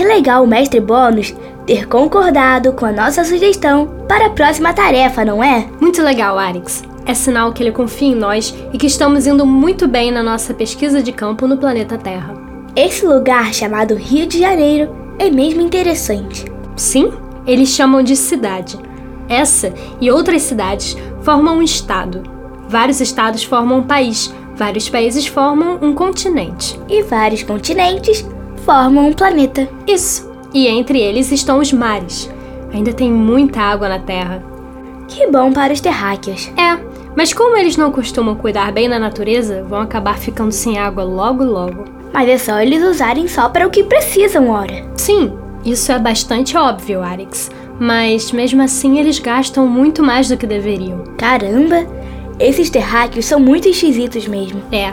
que legal o mestre Bônus ter concordado com a nossa sugestão para a próxima tarefa, não é? Muito legal, Arix. É sinal que ele confia em nós e que estamos indo muito bem na nossa pesquisa de campo no planeta Terra. Esse lugar chamado Rio de Janeiro é mesmo interessante. Sim, eles chamam de cidade. Essa e outras cidades formam um estado. Vários estados formam um país, vários países formam um continente. E vários continentes formam um planeta. Isso. E entre eles estão os mares. Ainda tem muita água na Terra. Que bom para os terráqueos. É, mas como eles não costumam cuidar bem da natureza, vão acabar ficando sem água logo logo. Mas é só eles usarem só para o que precisam, ora. Sim, isso é bastante óbvio, Arix. Mas mesmo assim eles gastam muito mais do que deveriam. Caramba, esses terráqueos são muito esquisitos mesmo. É.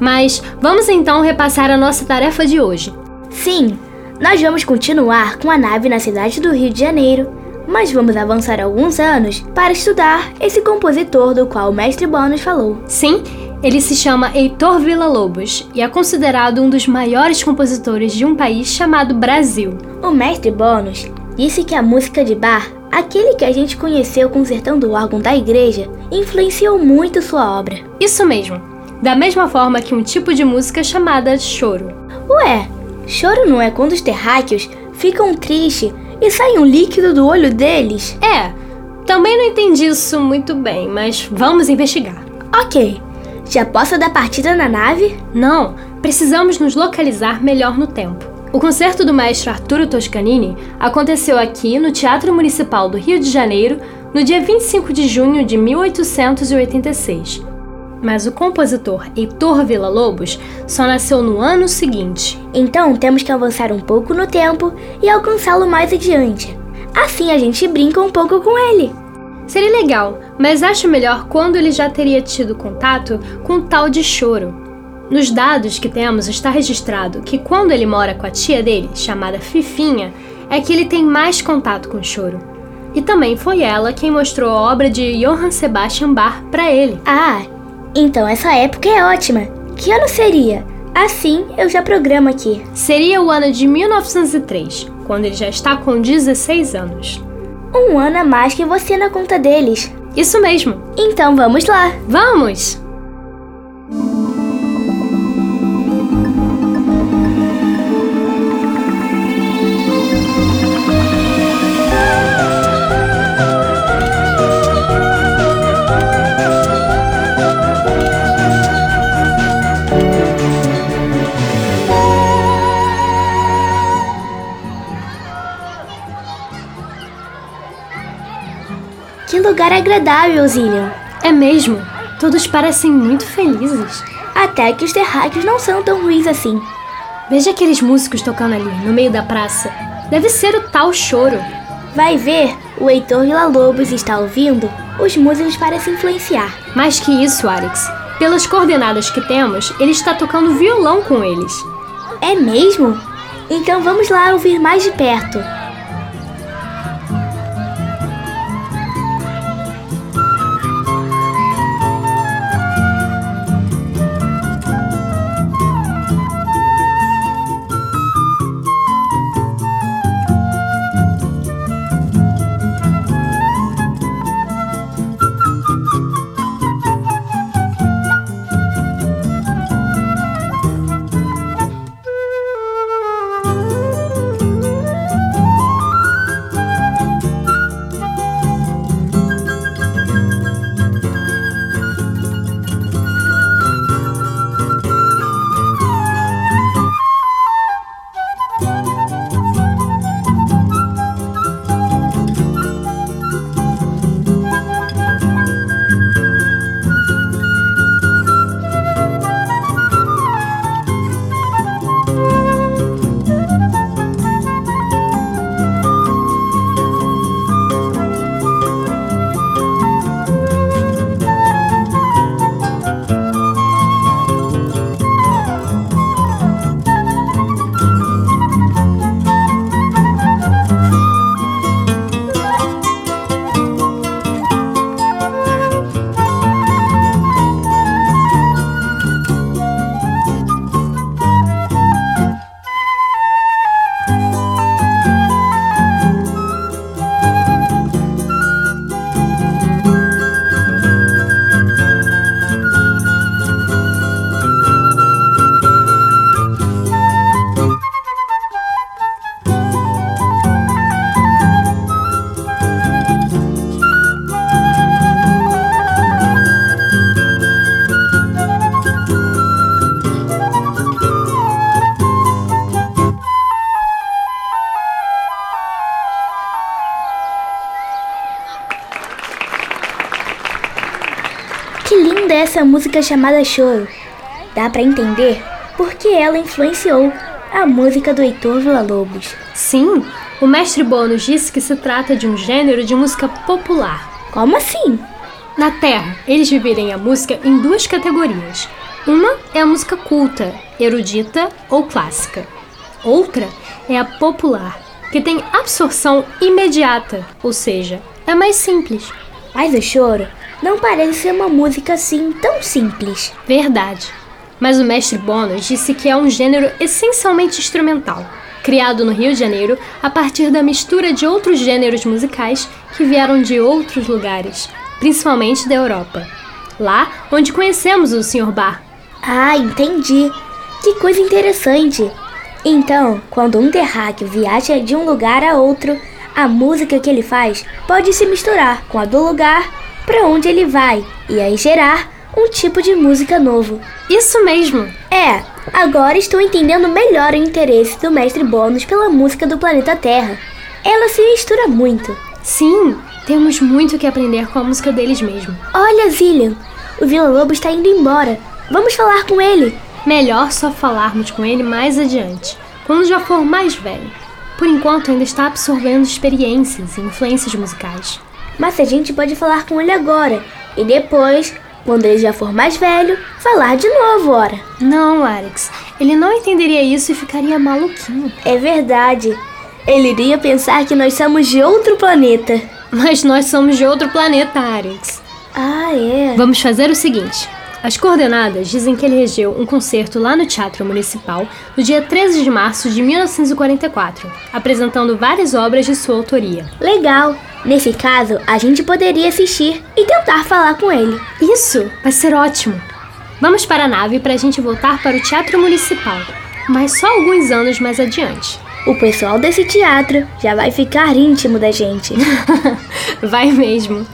Mas vamos então repassar a nossa tarefa de hoje. Sim, nós vamos continuar com a nave na cidade do Rio de Janeiro, mas vamos avançar alguns anos para estudar esse compositor do qual o mestre Bônus falou. Sim, ele se chama Heitor Villa-Lobos e é considerado um dos maiores compositores de um país chamado Brasil. O mestre Bônus disse que a música de bar, aquele que a gente conheceu consertando o órgão da igreja, influenciou muito sua obra. Isso mesmo. Da mesma forma que um tipo de música chamada choro. Ué, choro não é quando os terráqueos ficam tristes e sai um líquido do olho deles? É, também não entendi isso muito bem, mas vamos investigar. Ok. Já posso dar partida na nave? Não, precisamos nos localizar melhor no tempo. O concerto do maestro Arturo Toscanini aconteceu aqui no Teatro Municipal do Rio de Janeiro no dia 25 de junho de 1886. Mas o compositor Heitor Villa-Lobos só nasceu no ano seguinte. Então temos que avançar um pouco no tempo e alcançá-lo mais adiante. Assim a gente brinca um pouco com ele. Seria legal, mas acho melhor quando ele já teria tido contato com o tal de choro. Nos dados que temos está registrado que quando ele mora com a tia dele, chamada Fifinha, é que ele tem mais contato com o choro. E também foi ela quem mostrou a obra de Johann Sebastian Bach para ele. Ah, então essa época é ótima. Que ano seria? Assim eu já programo aqui. Seria o ano de 1903, quando ele já está com 16 anos. Um ano a mais que você na conta deles. Isso mesmo. Então vamos lá. Vamos! Lugar agradável, Zillion. É mesmo. Todos parecem muito felizes. Até que os terráqueos não são tão ruins assim. Veja aqueles músicos tocando ali, no meio da praça. Deve ser o tal choro. Vai ver, o Heitor Villa-Lobos está ouvindo, os músicos parecem influenciar. Mais que isso, Alex. Pelas coordenadas que temos, ele está tocando violão com eles. É mesmo? Então vamos lá ouvir mais de perto. Essa música chamada Choro. Dá para entender porque ela influenciou a música do Heitor Villa-Lobos. Sim, o mestre Bônus disse que se trata de um gênero de música popular. Como assim? Na Terra, eles dividem a música em duas categorias. Uma é a música culta, erudita ou clássica. Outra é a popular, que tem absorção imediata, ou seja, é mais simples. Mas o choro não parece ser uma música assim tão simples. Verdade. Mas o mestre Bônus disse que é um gênero essencialmente instrumental, criado no Rio de Janeiro a partir da mistura de outros gêneros musicais que vieram de outros lugares, principalmente da Europa. Lá onde conhecemos o Sr. Bar. Ah, entendi. Que coisa interessante. Então, quando um terráqueo viaja de um lugar a outro, a música que ele faz pode se misturar com a do lugar para onde ele vai e aí gerar um tipo de música novo. Isso mesmo! É, agora estou entendendo melhor o interesse do mestre Bônus pela música do planeta Terra. Ela se mistura muito. Sim, temos muito que aprender com a música deles mesmo. Olha, Zillian, o Vila Lobo está indo embora. Vamos falar com ele. Melhor só falarmos com ele mais adiante, quando já for mais velho. Por enquanto ainda está absorvendo experiências e influências musicais. Mas a gente pode falar com ele agora e depois quando ele já for mais velho, falar de novo, ora. Não, Alex. Ele não entenderia isso e ficaria maluquinho. É verdade. Ele iria pensar que nós somos de outro planeta. Mas nós somos de outro planeta, Alex. Ah, é. Vamos fazer o seguinte. As coordenadas dizem que ele regeu um concerto lá no Teatro Municipal no dia 13 de março de 1944, apresentando várias obras de sua autoria. Legal! Nesse caso, a gente poderia assistir e tentar falar com ele. Isso, vai ser ótimo. Vamos para a nave para a gente voltar para o Teatro Municipal, mas só alguns anos mais adiante. O pessoal desse teatro já vai ficar íntimo da gente. vai mesmo.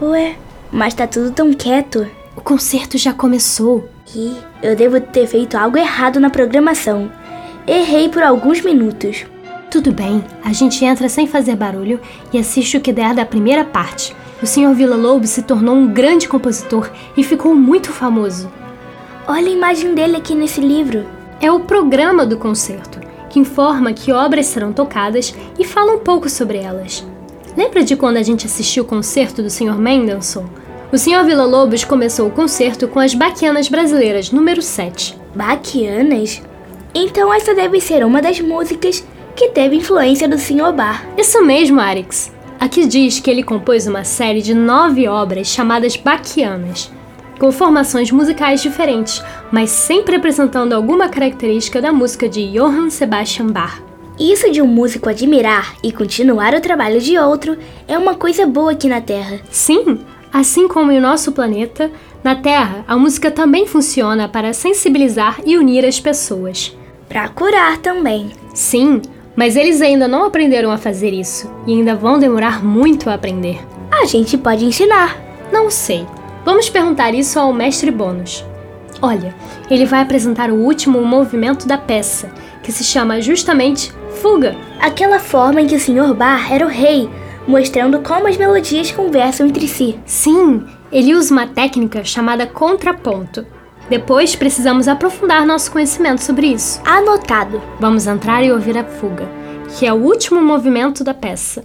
Ué, mas tá tudo tão quieto. O concerto já começou. E eu devo ter feito algo errado na programação. Errei por alguns minutos. Tudo bem, a gente entra sem fazer barulho e assiste o que der da primeira parte. O Sr. Villa Lobos se tornou um grande compositor e ficou muito famoso. Olha a imagem dele aqui nesse livro. É o programa do concerto, que informa que obras serão tocadas e fala um pouco sobre elas. Lembra de quando a gente assistiu o concerto do Sr. Mendelssohn? O Sr. Villa-Lobos começou o concerto com as Baquianas Brasileiras, número 7. Baquianas? Então essa deve ser uma das músicas que teve influência do Sr. Bar. Isso mesmo, Arix. Aqui diz que ele compôs uma série de nove obras chamadas Baquianas, com formações musicais diferentes, mas sempre apresentando alguma característica da música de Johann Sebastian Bach. Isso de um músico admirar e continuar o trabalho de outro é uma coisa boa aqui na Terra. Sim, Assim como em nosso planeta, na Terra, a música também funciona para sensibilizar e unir as pessoas. Para curar também. Sim, mas eles ainda não aprenderam a fazer isso e ainda vão demorar muito a aprender. A gente pode ensinar. Não sei. Vamos perguntar isso ao mestre Bônus. Olha, ele vai apresentar o último movimento da peça, que se chama justamente Fuga. Aquela forma em que o Sr. Bar era o rei, mostrando como as melodias conversam entre si. Sim, ele usa uma técnica chamada contraponto. Depois precisamos aprofundar nosso conhecimento sobre isso. Anotado. Vamos entrar e ouvir a fuga, que é o último movimento da peça.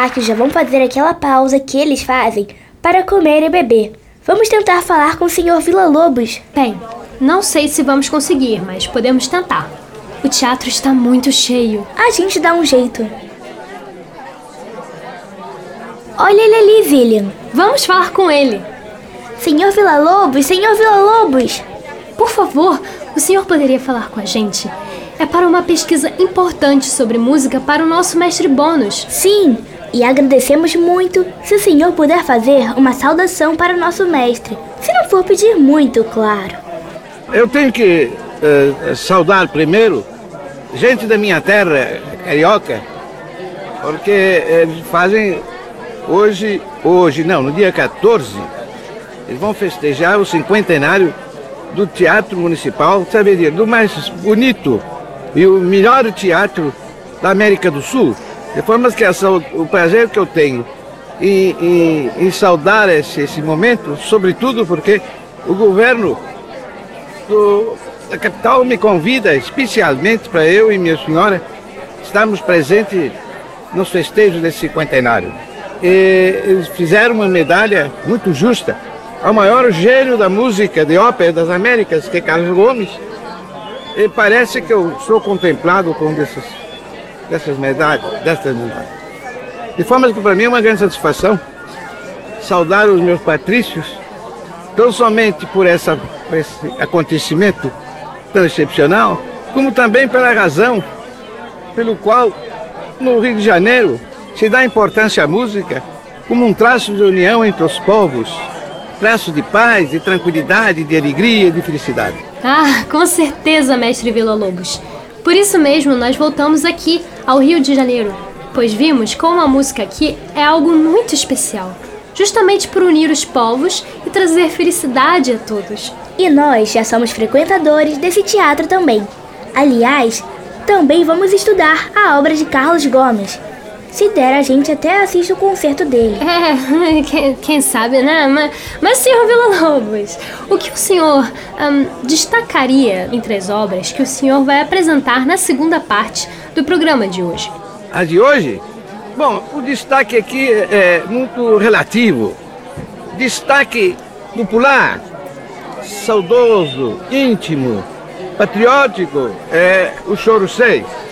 Terráqueos já vão fazer aquela pausa que eles fazem para comer e beber. Vamos tentar falar com o Sr. Villa-Lobos. Bem, não sei se vamos conseguir, mas podemos tentar. O teatro está muito cheio. A gente dá um jeito. Olha ele ali, William. Vamos falar com ele. Senhor Villa-Lobos, Senhor Villa-Lobos! Por favor, o senhor poderia falar com a gente? É para uma pesquisa importante sobre música para o nosso mestre Bônus. Sim, e agradecemos muito se o senhor puder fazer uma saudação para o nosso mestre. Se não for pedir muito, claro. Eu tenho que uh, saudar primeiro gente da minha terra, carioca, porque eles fazem hoje, hoje não, no dia 14, eles vão festejar o cinquentenário do Teatro Municipal, sabe, do mais bonito e o melhor teatro da América do Sul. De forma que essa, o prazer que eu tenho em, em, em saudar esse, esse momento, sobretudo porque o governo do, da capital me convida especialmente para eu e minha senhora estarmos presentes nos festejos desse cinquentenário. E eles fizeram uma medalha muito justa ao maior gênio da música de ópera das Américas, que é Carlos Gomes. E parece que eu sou contemplado com desses, dessas medalhas, dessas medalhas. De forma que para mim é uma grande satisfação saudar os meus patrícios, não somente por, essa, por esse acontecimento tão excepcional, como também pela razão pelo qual no Rio de Janeiro se dá importância à música como um traço de união entre os povos, traço de paz, de tranquilidade, de alegria, de felicidade. Ah, com certeza, mestre Vila Lobos. Por isso mesmo nós voltamos aqui ao Rio de Janeiro, pois vimos como a música aqui é algo muito especial, justamente por unir os povos e trazer felicidade a todos. E nós já somos frequentadores desse teatro também. Aliás, também vamos estudar a obra de Carlos Gomes, se der, a gente até assiste o concerto dele. É, quem, quem sabe, né? Mas, mas senhor Villa-Lobos, o que o senhor um, destacaria entre as obras que o senhor vai apresentar na segunda parte do programa de hoje? A de hoje? Bom, o destaque aqui é muito relativo. Destaque popular, saudoso, íntimo, patriótico, é o Choro 6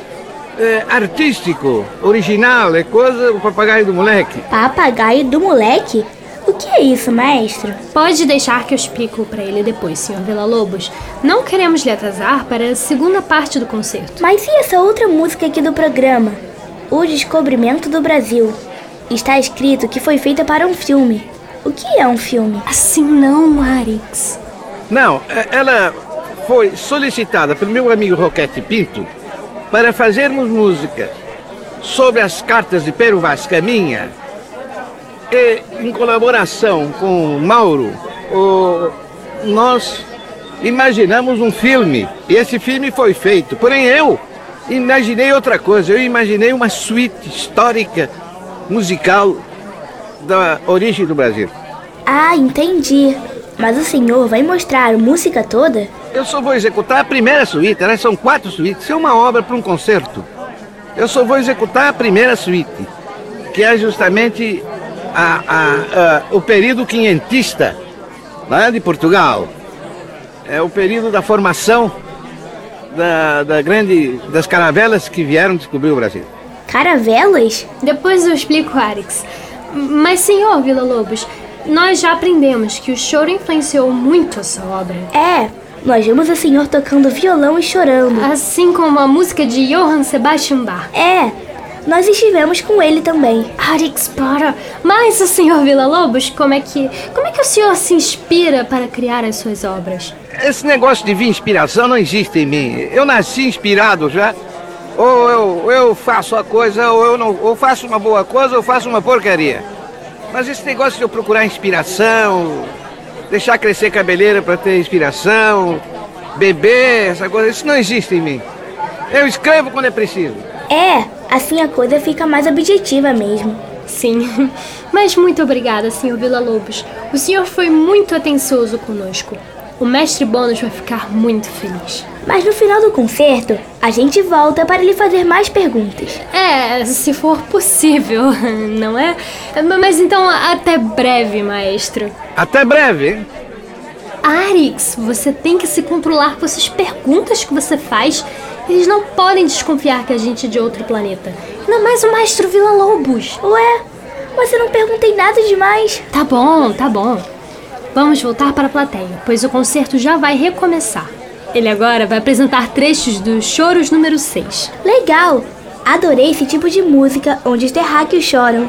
é, artístico, original, é coisa o papagaio do moleque. Papagaio do moleque? O que é isso, maestro? Pode deixar que eu explico para ele depois, senhor Vila Lobos. Não queremos lhe atrasar para a segunda parte do concerto. Mas e essa outra música aqui do programa? O Descobrimento do Brasil. Está escrito que foi feita para um filme. O que é um filme? Assim não, Arix. Não, é, ela foi solicitada pelo meu amigo Roquete Pinto para fazermos música sobre as cartas de Pero Vaz Caminha e em colaboração com Mauro, o, nós imaginamos um filme e esse filme foi feito. Porém eu imaginei outra coisa, eu imaginei uma suíte histórica musical da origem do Brasil. Ah, entendi. Mas o senhor vai mostrar a música toda? Eu só vou executar a primeira suíte, né? São quatro suítes. é uma obra para um concerto. Eu só vou executar a primeira suíte, que é justamente a, a, a, o período quinhentista né, de Portugal. É o período da formação da, da grande, das caravelas que vieram descobrir o Brasil. Caravelas? Depois eu explico, Arix. Mas, senhor Vila Lobos, nós já aprendemos que o choro influenciou muito essa obra. É, nós vimos o senhor tocando violão e chorando. Assim como a música de Johann Sebastian Bach. É, nós estivemos com ele também. Arix, para! Mas o senhor Vila Lobos, como é que. Como é que o senhor se inspira para criar as suas obras? Esse negócio de vir inspiração não existe em mim. Eu nasci inspirado já. Ou eu, eu faço a coisa, ou eu não. Ou faço uma boa coisa, ou faço uma porcaria. Mas esse negócio de eu procurar inspiração, deixar crescer cabeleira para ter inspiração, beber, essa coisa, isso não existe em mim. Eu escrevo quando é preciso. É, assim a coisa fica mais objetiva mesmo. Sim, mas muito obrigada, senhor Vila Lobos. O senhor foi muito atencioso conosco. O mestre Bônus vai ficar muito feliz. Mas no final do concerto, a gente volta para lhe fazer mais perguntas. É, se for possível, não é? Mas então, até breve, maestro. Até breve? Arix, você tem que se controlar com essas perguntas que você faz. Eles não podem desconfiar que a gente é de outro planeta. Ainda mais o maestro Vila Lobos. Ué, mas eu não perguntei nada demais. Tá bom, tá bom. Vamos voltar para a plateia, pois o concerto já vai recomeçar. Ele agora vai apresentar trechos dos Choros número 6. Legal! Adorei esse tipo de música onde os terráqueos choram.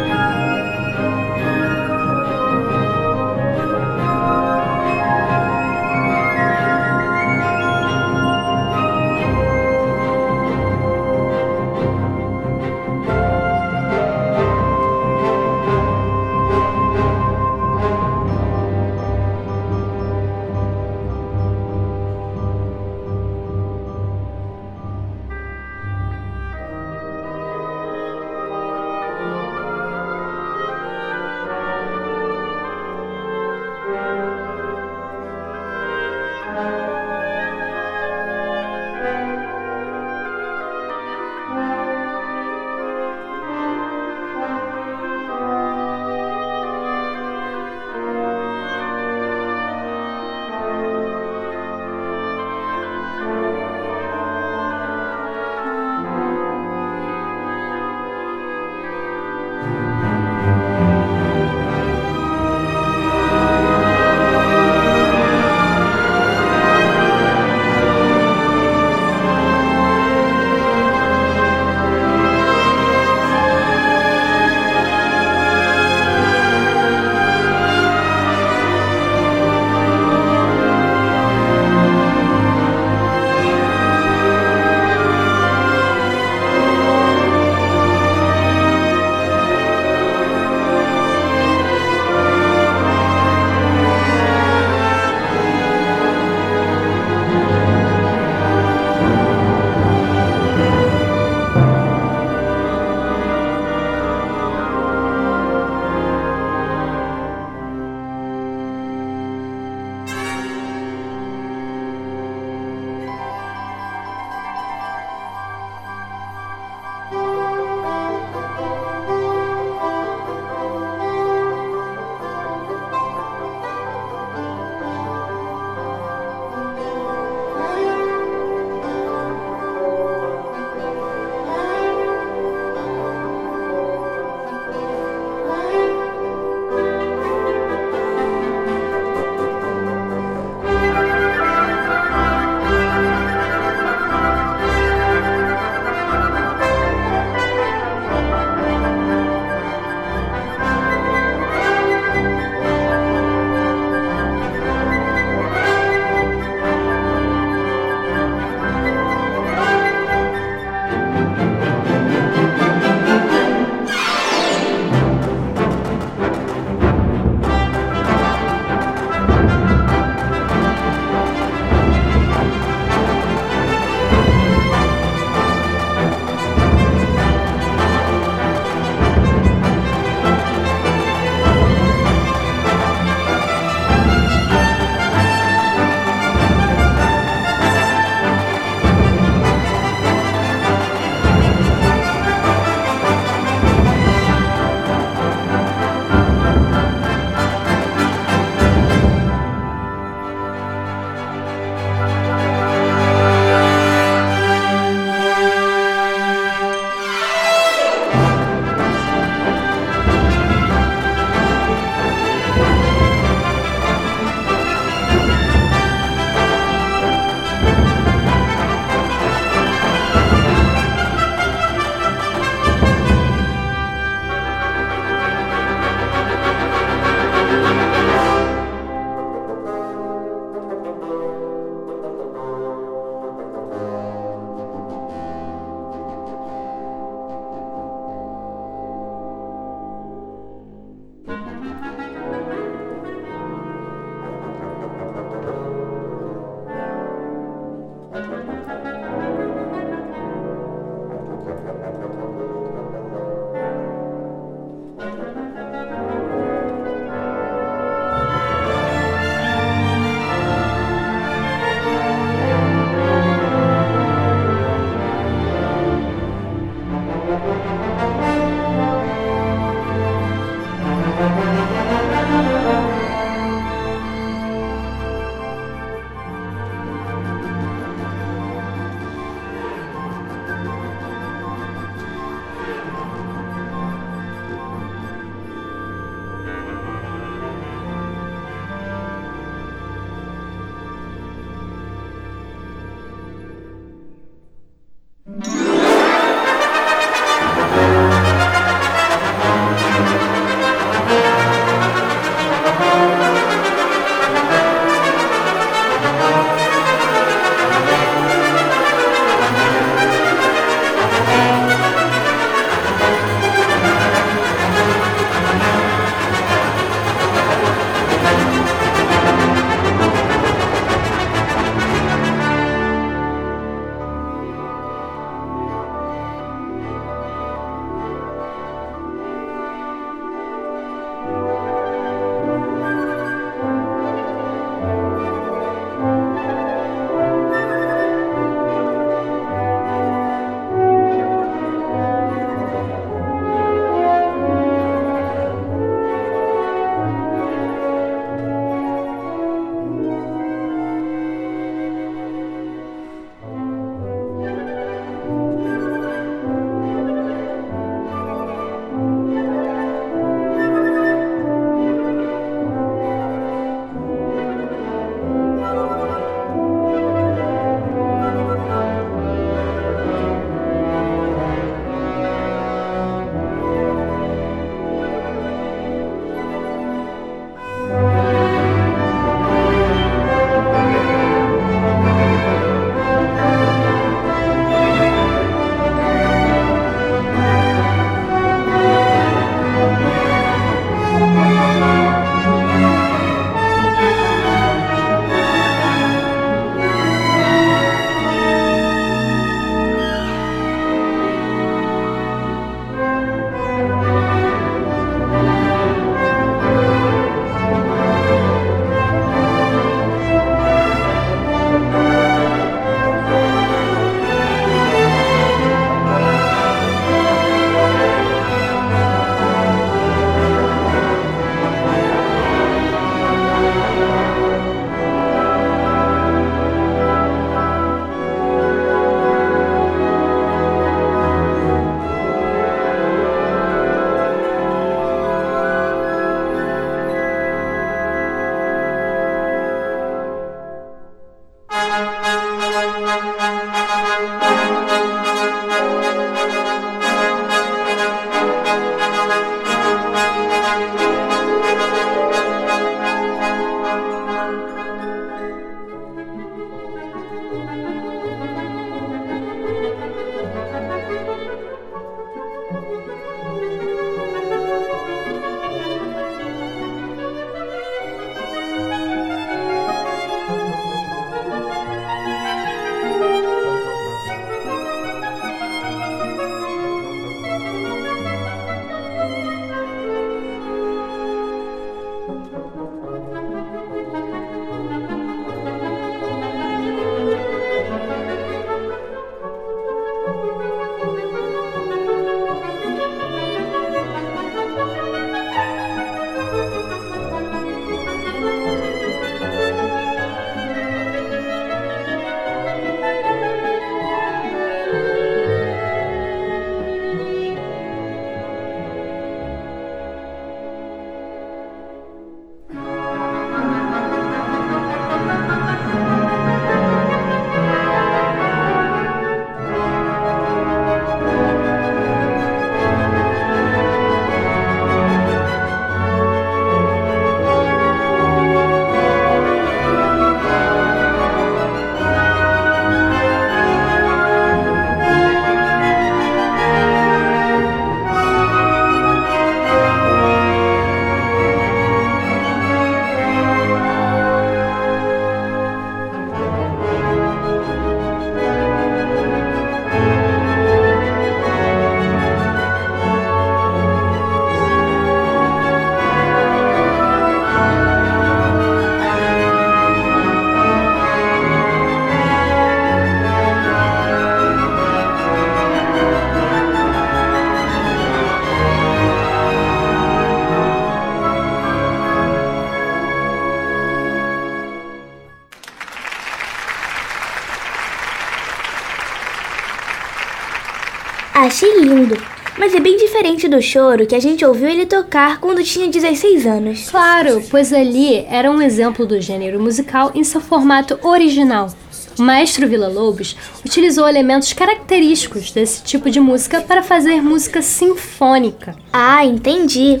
Do choro que a gente ouviu ele tocar quando tinha 16 anos. Claro, pois ali era um exemplo do gênero musical em seu formato original. O maestro Villa-Lobos utilizou elementos característicos desse tipo de música para fazer música sinfônica. Ah, entendi.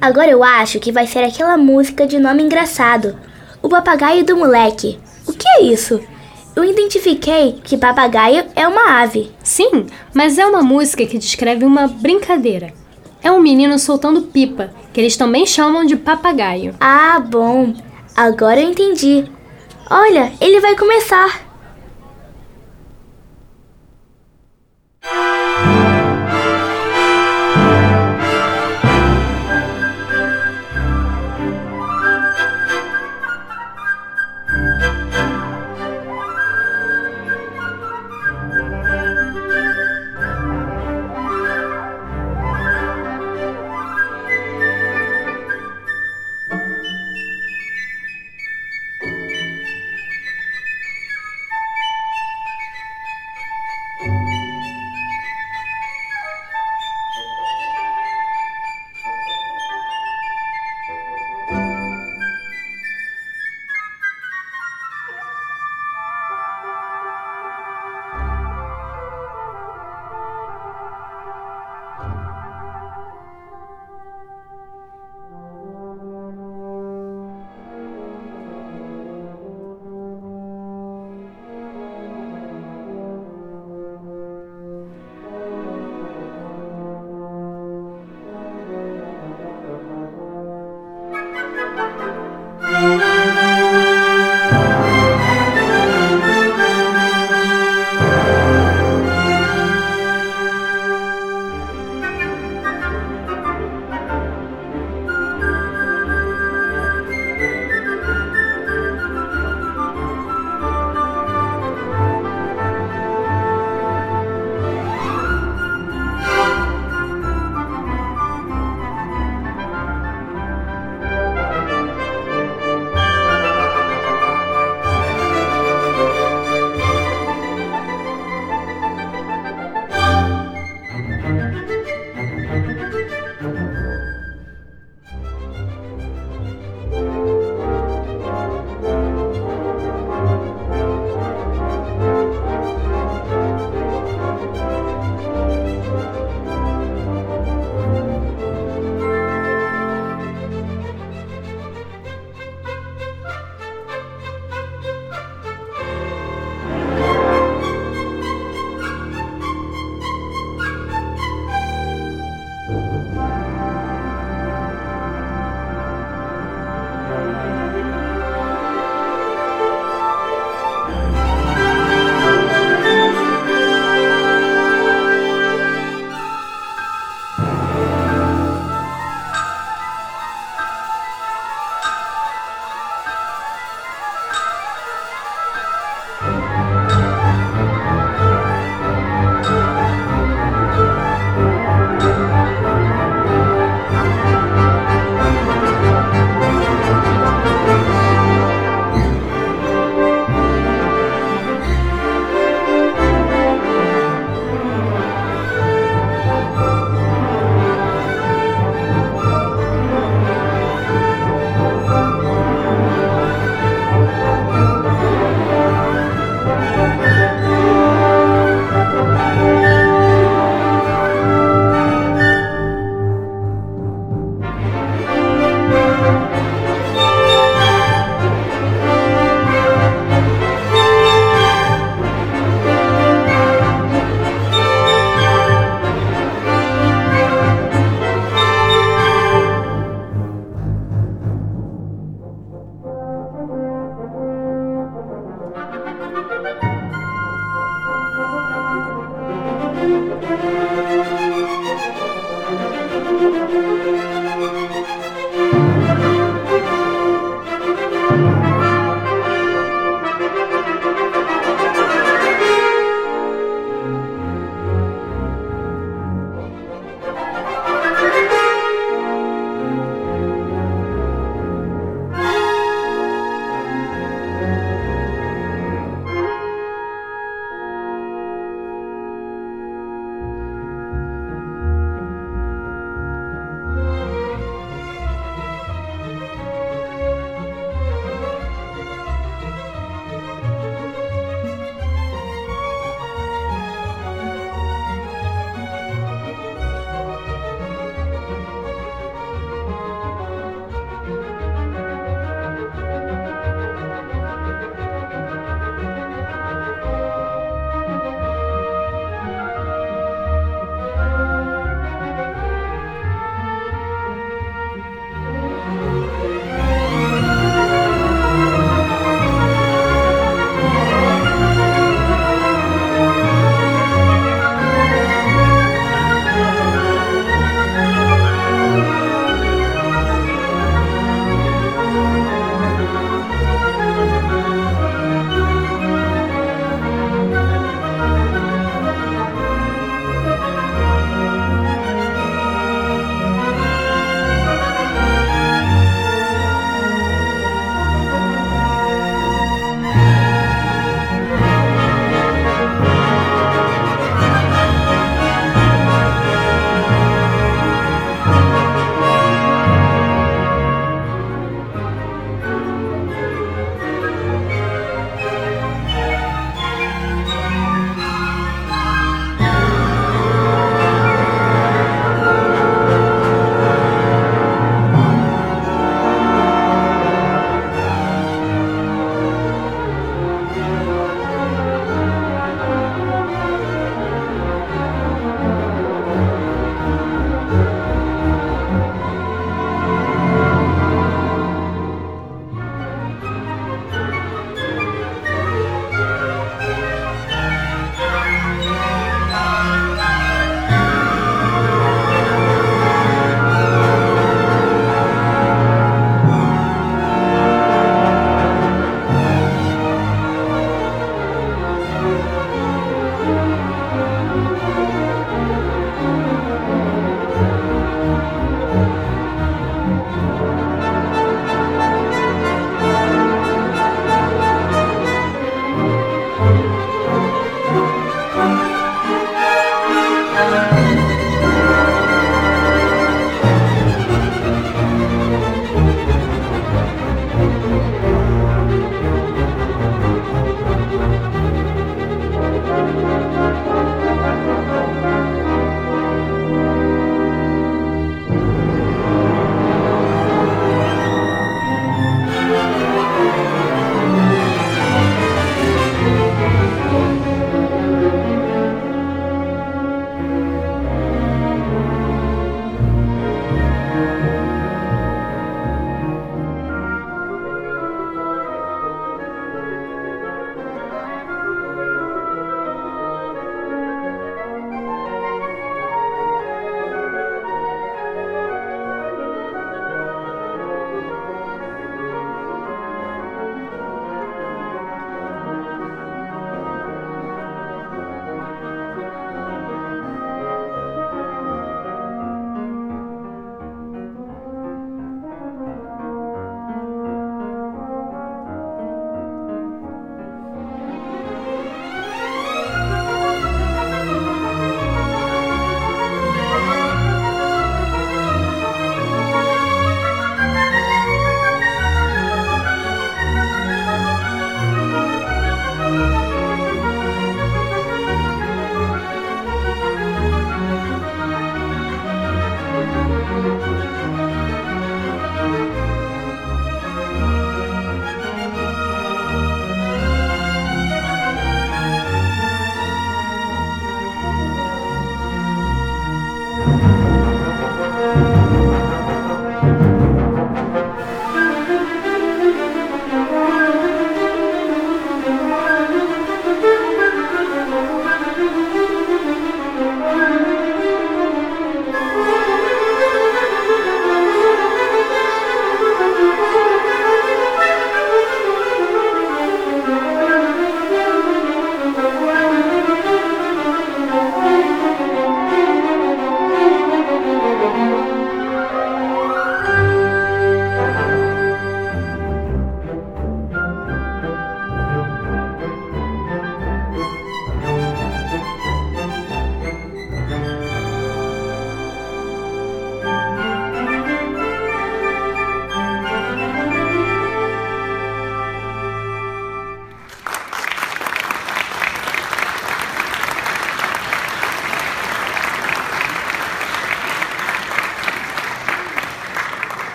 Agora eu acho que vai ser aquela música de nome engraçado. O papagaio do moleque. O que é isso? Eu identifiquei que papagaio é uma ave. Sim, mas é uma música que descreve uma brincadeira. É um menino soltando pipa, que eles também chamam de papagaio. Ah, bom. Agora eu entendi. Olha, ele vai começar.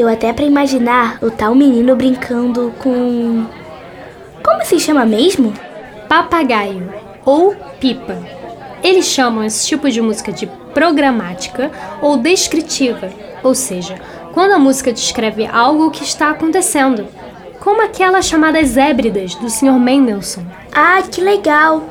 Deu até para imaginar o tal menino brincando com. Como se chama mesmo? Papagaio ou pipa. Eles chamam esse tipo de música de programática ou descritiva, ou seja, quando a música descreve algo que está acontecendo, como aquelas chamadas hébridas do Sr. Mendelssohn. Ah, que legal!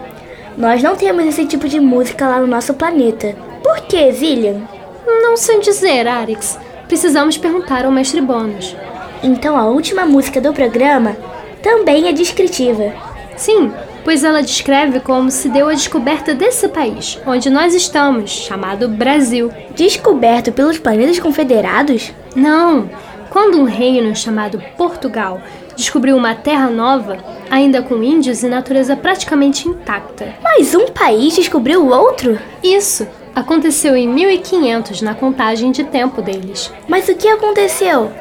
Nós não temos esse tipo de música lá no nosso planeta. Por que, Zillian? Não sei dizer, Arix. Precisamos perguntar ao mestre Bônus. Então a última música do programa também é descritiva. Sim, pois ela descreve como se deu a descoberta desse país, onde nós estamos, chamado Brasil. Descoberto pelos planetas confederados? Não! Quando um reino chamado Portugal descobriu uma terra nova, ainda com índios e natureza praticamente intacta. Mas um país descobriu o outro? Isso! Aconteceu em 1500 na contagem de tempo deles. Mas o que aconteceu?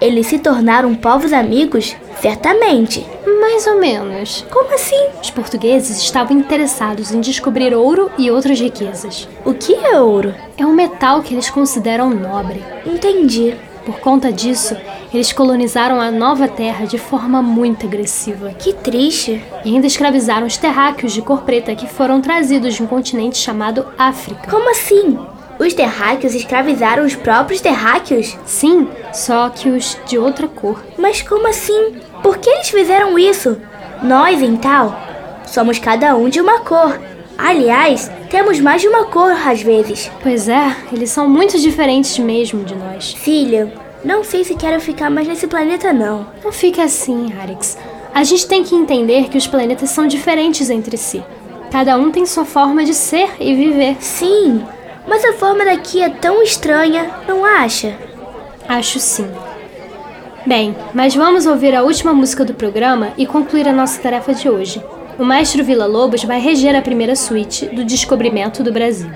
Eles se tornaram povos amigos? Certamente. Mais ou menos. Como assim? Os portugueses estavam interessados em descobrir ouro e outras riquezas. O que é ouro? É um metal que eles consideram nobre. Entendi. Por conta disso, eles colonizaram a nova terra de forma muito agressiva. Que triste. E ainda escravizaram os terráqueos de cor preta que foram trazidos de um continente chamado África. Como assim? Os terráqueos escravizaram os próprios terráqueos? Sim, só que os de outra cor. Mas como assim? Por que eles fizeram isso? Nós, então, somos cada um de uma cor. Aliás, temos mais de uma cor às vezes. Pois é, eles são muito diferentes mesmo de nós. Filha, não sei se quero ficar mais nesse planeta não. Não fique assim, Arix. A gente tem que entender que os planetas são diferentes entre si. Cada um tem sua forma de ser e viver. Sim, mas a forma daqui é tão estranha, não acha? Acho sim. Bem, mas vamos ouvir a última música do programa e concluir a nossa tarefa de hoje. O maestro Vila Lobos vai reger a primeira suíte do Descobrimento do Brasil.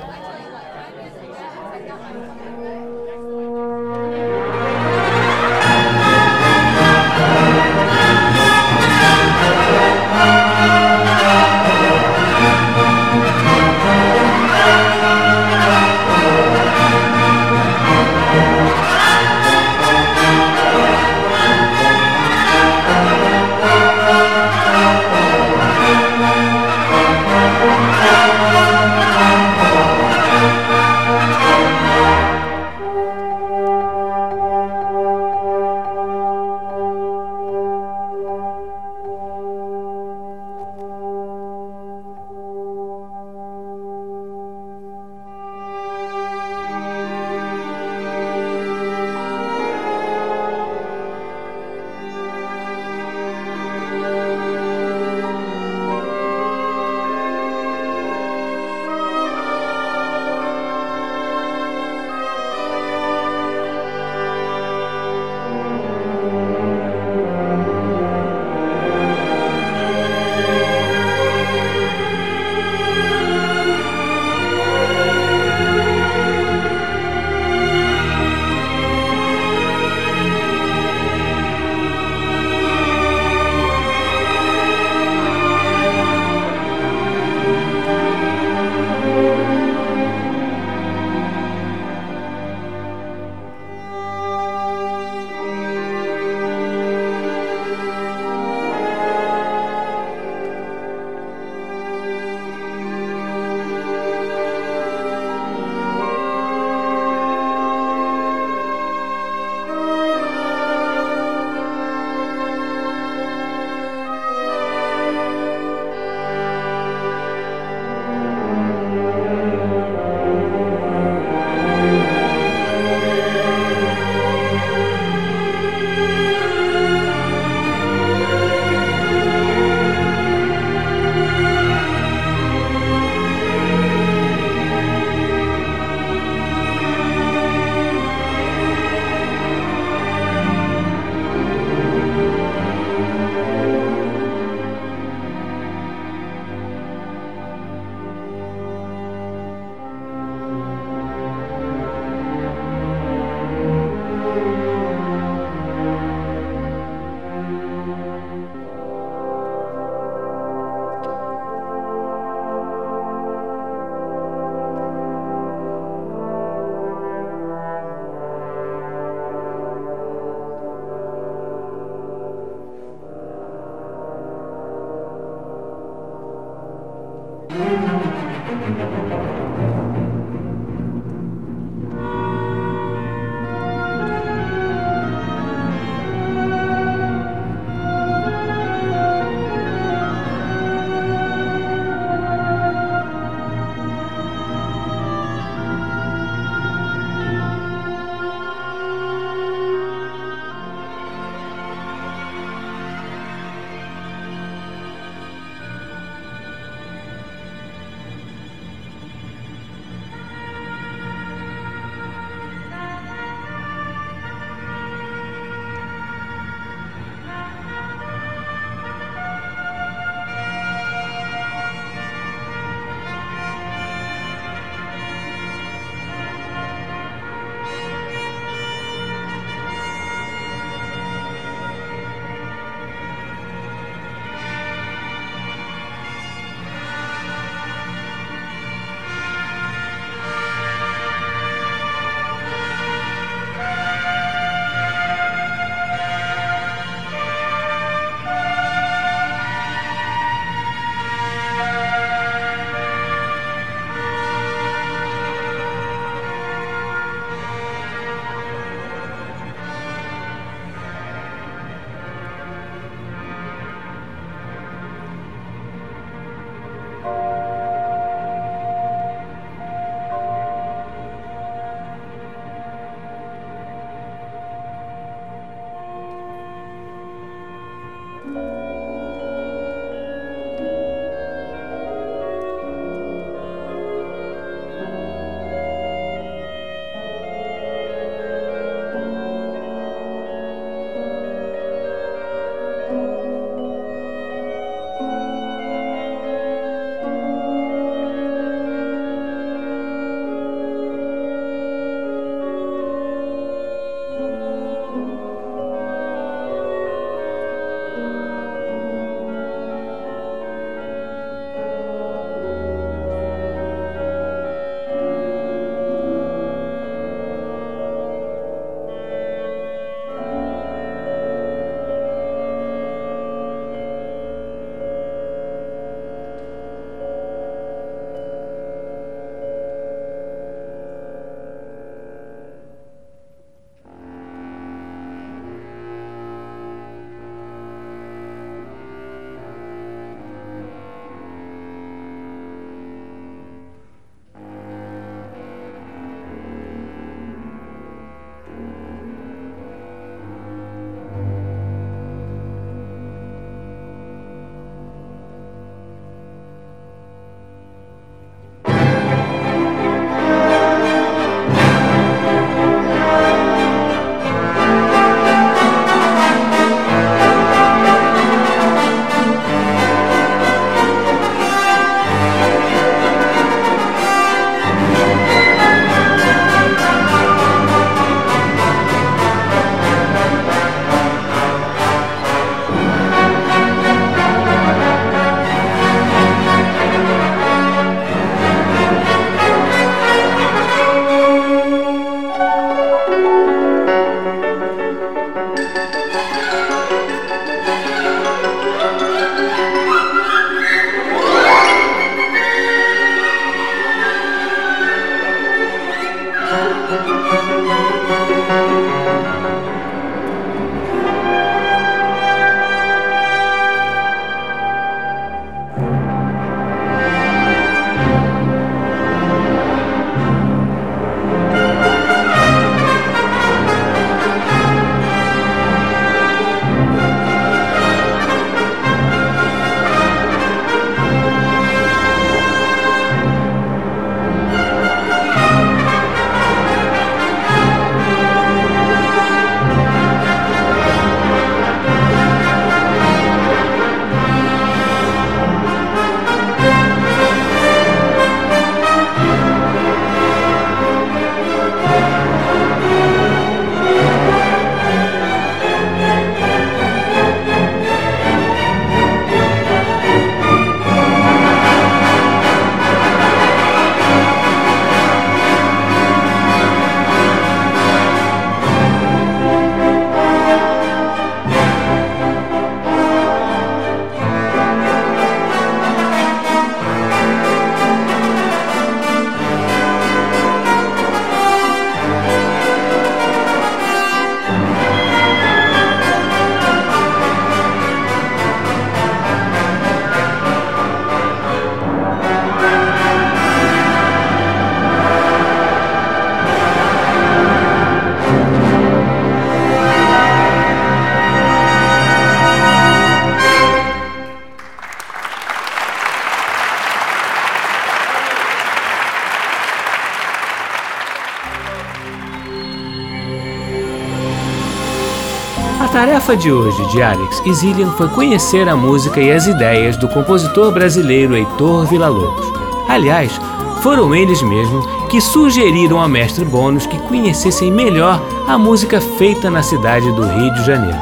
Tarefa de hoje de Alex e Zillian foi conhecer a música e as ideias do compositor brasileiro Heitor Villa-Lobos. Aliás, foram eles mesmos que sugeriram ao mestre Bônus que conhecessem melhor a música feita na cidade do Rio de Janeiro.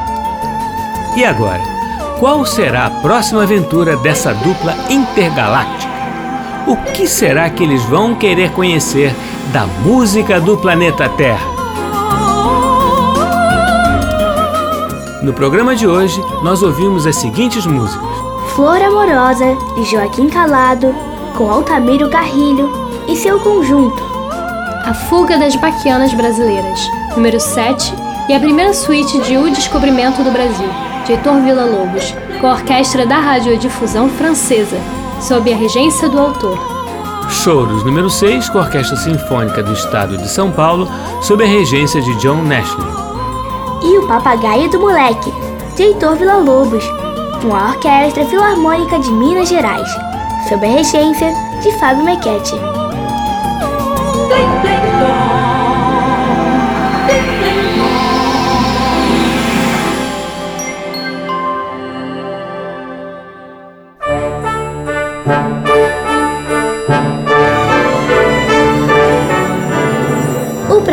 E agora, qual será a próxima aventura dessa dupla intergaláctica? O que será que eles vão querer conhecer da música do planeta Terra? No programa de hoje, nós ouvimos as seguintes músicas: Flor Amorosa, de Joaquim Calado, com Altamiro Carrilho e seu conjunto. A Fuga das Baquianas Brasileiras, número 7, e a primeira suíte de O Descobrimento do Brasil, de Heitor Villa-Lobos, com a orquestra da radiodifusão francesa, sob a regência do autor. Choros, número 6, com a Orquestra Sinfônica do Estado de São Paulo, sob a regência de John Nashley e O Papagaio do Moleque, de Heitor Villa-Lobos, com a Orquestra Filarmônica de Minas Gerais, sob a regência de Fábio Mequete.